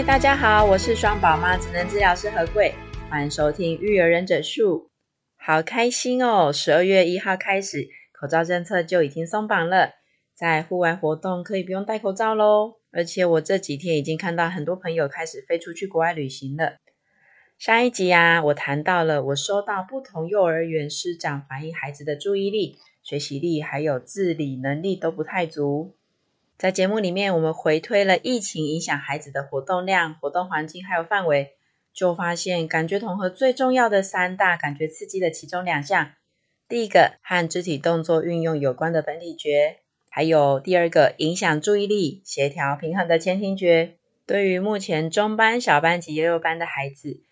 大家好，我是双宝妈职能治疗师何贵，欢迎收听育儿忍者术。好开心哦！十二月一号开始，口罩政策就已经松绑了，在户外活动可以不用戴口罩喽。而且我这几天已经看到很多朋友开始飞出去国外旅行了。上一集啊，我谈到了我收到不同幼儿园师长反映，孩子的注意力、学习力还有自理能力都不太足。在节目里面，我们回推了疫情影响孩子的活动量、活动环境还有范围，就发现感觉统合最重要的三大感觉刺激的其中两项，第一个和肢体动作运用有关的本体觉，还有第二个影响注意力、协调平衡的前庭觉。对于目前中班、小班及幼幼班的孩子，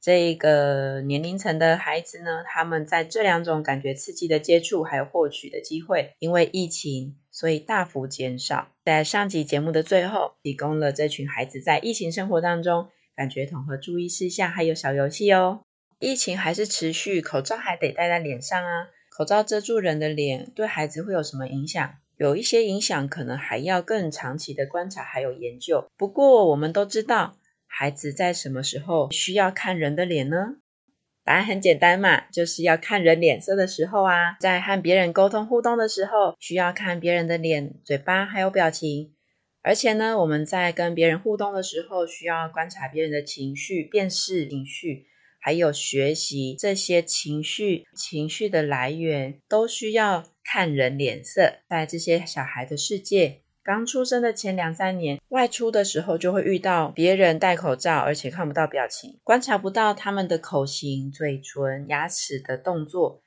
这个年龄层的孩子呢，他们在这两种感觉刺激的接触还有获取的机会，因为疫情，所以大幅减少。在上集节目的最后，提供了这群孩子在疫情生活当中感觉统合注意事项，还有小游戏哦。疫情还是持续，口罩还得戴在脸上啊。口罩遮住人的脸，对孩子会有什么影响？有一些影响可能还要更长期的观察还有研究。不过我们都知道，孩子在什么时候需要看人的脸呢？答案很简单嘛，就是要看人脸色的时候啊，在和别人沟通互动的时候，需要看别人的脸、嘴巴还有表情。而且呢，我们在跟别人互动的时候，需要观察别人的情绪、辨识情绪，还有学习这些情绪、情绪的来源，都需要看人脸色。在这些小孩的世界。刚出生的前两三年，外出的时候就会遇到别人戴口罩，而且看不到表情，观察不到他们的口型、嘴唇、牙齿的动作。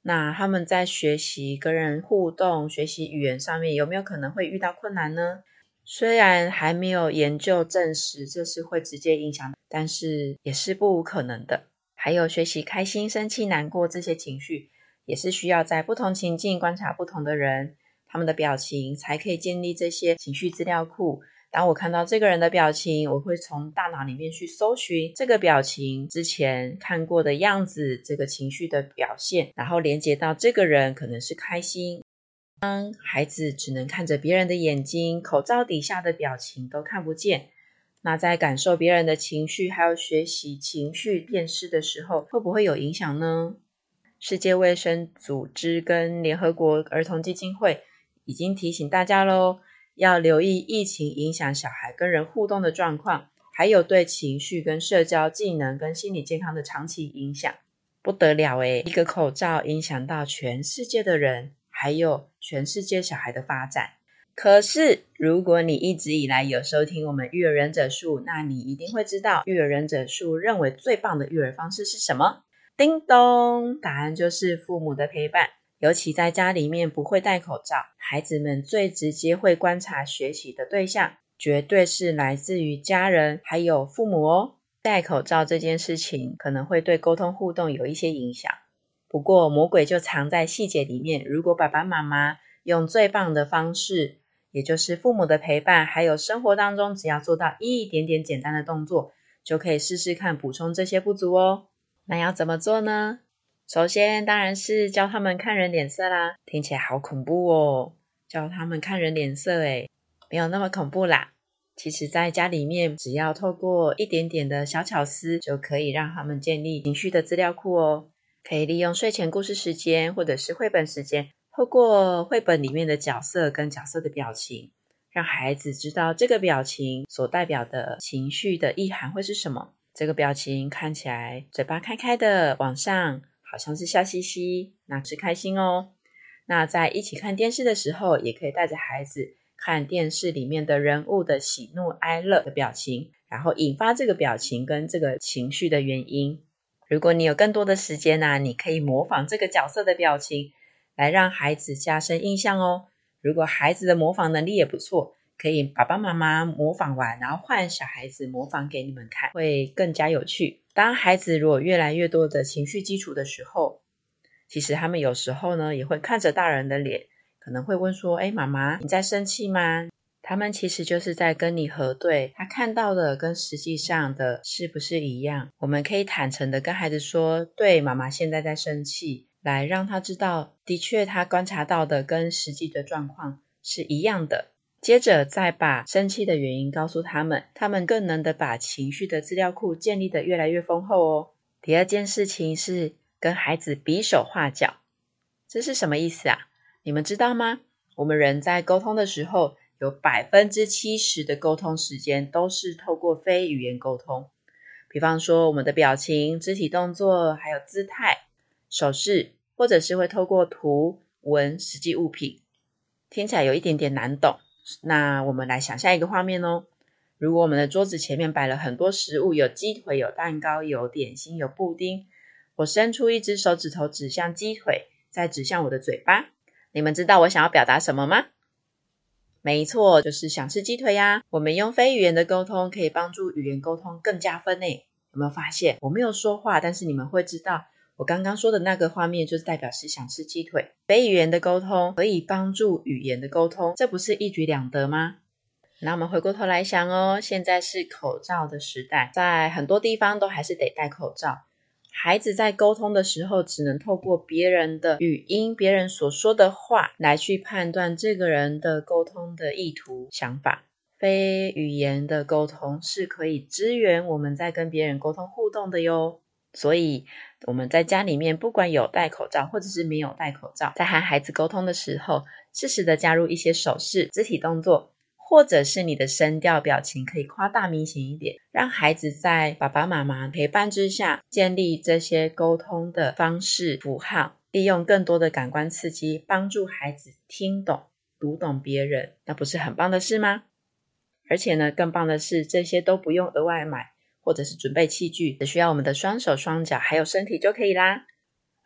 那他们在学习跟人互动、学习语言上面有没有可能会遇到困难呢？虽然还没有研究证实这是会直接影响，但是也是不无可能的。还有学习开心、生气、难过这些情绪，也是需要在不同情境观察不同的人。他们的表情才可以建立这些情绪资料库。当我看到这个人的表情，我会从大脑里面去搜寻这个表情之前看过的样子，这个情绪的表现，然后连接到这个人可能是开心。当孩子只能看着别人的眼睛，口罩底下的表情都看不见，那在感受别人的情绪，还有学习情绪辨识的时候，会不会有影响呢？世界卫生组织跟联合国儿童基金会。已经提醒大家喽，要留意疫情影响小孩跟人互动的状况，还有对情绪跟社交技能跟心理健康的长期影响，不得了诶，一个口罩影响到全世界的人，还有全世界小孩的发展。可是，如果你一直以来有收听我们育儿忍者术，那你一定会知道，育儿忍者术认为最棒的育儿方式是什么？叮咚，答案就是父母的陪伴。尤其在家里面不会戴口罩，孩子们最直接会观察学习的对象，绝对是来自于家人还有父母哦。戴口罩这件事情可能会对沟通互动有一些影响，不过魔鬼就藏在细节里面。如果爸爸妈妈用最棒的方式，也就是父母的陪伴，还有生活当中只要做到一点点简单的动作，就可以试试看补充这些不足哦。那要怎么做呢？首先，当然是教他们看人脸色啦，听起来好恐怖哦！教他们看人脸色，诶，没有那么恐怖啦。其实，在家里面，只要透过一点点的小巧思，就可以让他们建立情绪的资料库哦。可以利用睡前故事时间，或者是绘本时间，透过绘本里面的角色跟角色的表情，让孩子知道这个表情所代表的情绪的意涵会是什么。这个表情看起来嘴巴开开的往上。好像是笑嘻嘻，那是开心哦。那在一起看电视的时候，也可以带着孩子看电视里面的人物的喜怒哀乐的表情，然后引发这个表情跟这个情绪的原因。如果你有更多的时间呢，你可以模仿这个角色的表情，来让孩子加深印象哦。如果孩子的模仿能力也不错，可以爸爸妈妈模仿完，然后换小孩子模仿给你们看，会更加有趣。当孩子如果越来越多的情绪基础的时候，其实他们有时候呢也会看着大人的脸，可能会问说：“哎，妈妈，你在生气吗？”他们其实就是在跟你核对，他看到的跟实际上的是不是一样？我们可以坦诚的跟孩子说：“对，妈妈现在在生气。”来让他知道，的确他观察到的跟实际的状况是一样的。接着再把生气的原因告诉他们，他们更能的把情绪的资料库建立得越来越丰厚哦。第二件事情是跟孩子比手画脚，这是什么意思啊？你们知道吗？我们人在沟通的时候，有百分之七十的沟通时间都是透过非语言沟通，比方说我们的表情、肢体动作，还有姿态。手势，或者是会透过图文实际物品，听起来有一点点难懂。那我们来想象一个画面哦。如果我们的桌子前面摆了很多食物，有鸡腿、有蛋糕、有点心、有布丁，我伸出一只手指头指向鸡腿，再指向我的嘴巴，你们知道我想要表达什么吗？没错，就是想吃鸡腿呀。我们用非语言的沟通可以帮助语言沟通更加分诶。有没有发现？我没有说话，但是你们会知道。我刚刚说的那个画面，就是代表是想吃鸡腿。非语言的沟通可以帮助语言的沟通，这不是一举两得吗？那我们回过头来想哦，现在是口罩的时代，在很多地方都还是得戴口罩。孩子在沟通的时候，只能透过别人的语音、别人所说的话来去判断这个人的沟通的意图、想法。非语言的沟通是可以支援我们在跟别人沟通互动的哟。所以我们在家里面，不管有戴口罩或者是没有戴口罩，在和孩子沟通的时候，适时的加入一些手势、肢体动作，或者是你的声调、表情可以夸大明显一点，让孩子在爸爸妈妈陪伴之下，建立这些沟通的方式、符号，利用更多的感官刺激，帮助孩子听懂、读懂别人，那不是很棒的事吗？而且呢，更棒的是，这些都不用额外买。或者是准备器具，只需要我们的双手双脚还有身体就可以啦。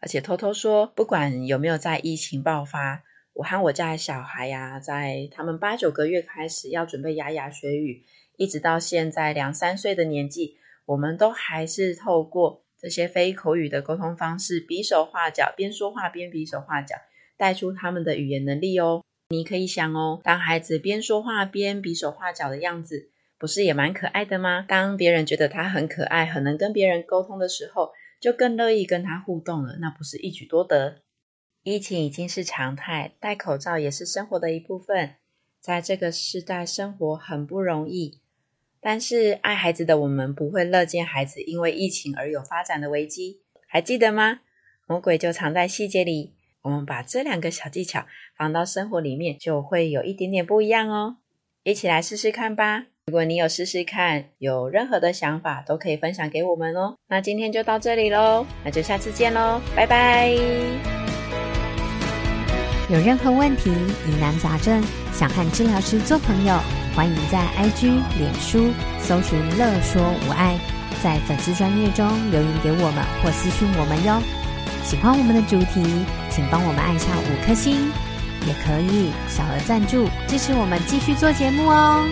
而且偷偷说，不管有没有在疫情爆发，我和我家的小孩呀、在他们八九个月开始要准备牙牙学语，一直到现在两三岁的年纪，我们都还是透过这些非口语的沟通方式，比手画脚，边说话边比手画脚，带出他们的语言能力哦。你可以想哦，当孩子边说话边比手画脚的样子。不是也蛮可爱的吗？当别人觉得他很可爱，很能跟别人沟通的时候，就更乐意跟他互动了。那不是一举多得？疫情已经是常态，戴口罩也是生活的一部分。在这个时代，生活很不容易。但是爱孩子的我们不会乐见孩子因为疫情而有发展的危机。还记得吗？魔鬼就藏在细节里。我们把这两个小技巧放到生活里面，就会有一点点不一样哦。一起来试试看吧。如果你有试试看，有任何的想法都可以分享给我们哦。那今天就到这里喽，那就下次见喽，拜拜。有任何问题、疑难杂症，想和治疗师做朋友，欢迎在 IG、脸书搜寻“乐说无爱”，在粉丝专页中留言给我们或私讯我们哟。喜欢我们的主题，请帮我们按下五颗星，也可以小额赞助支持我们继续做节目哦。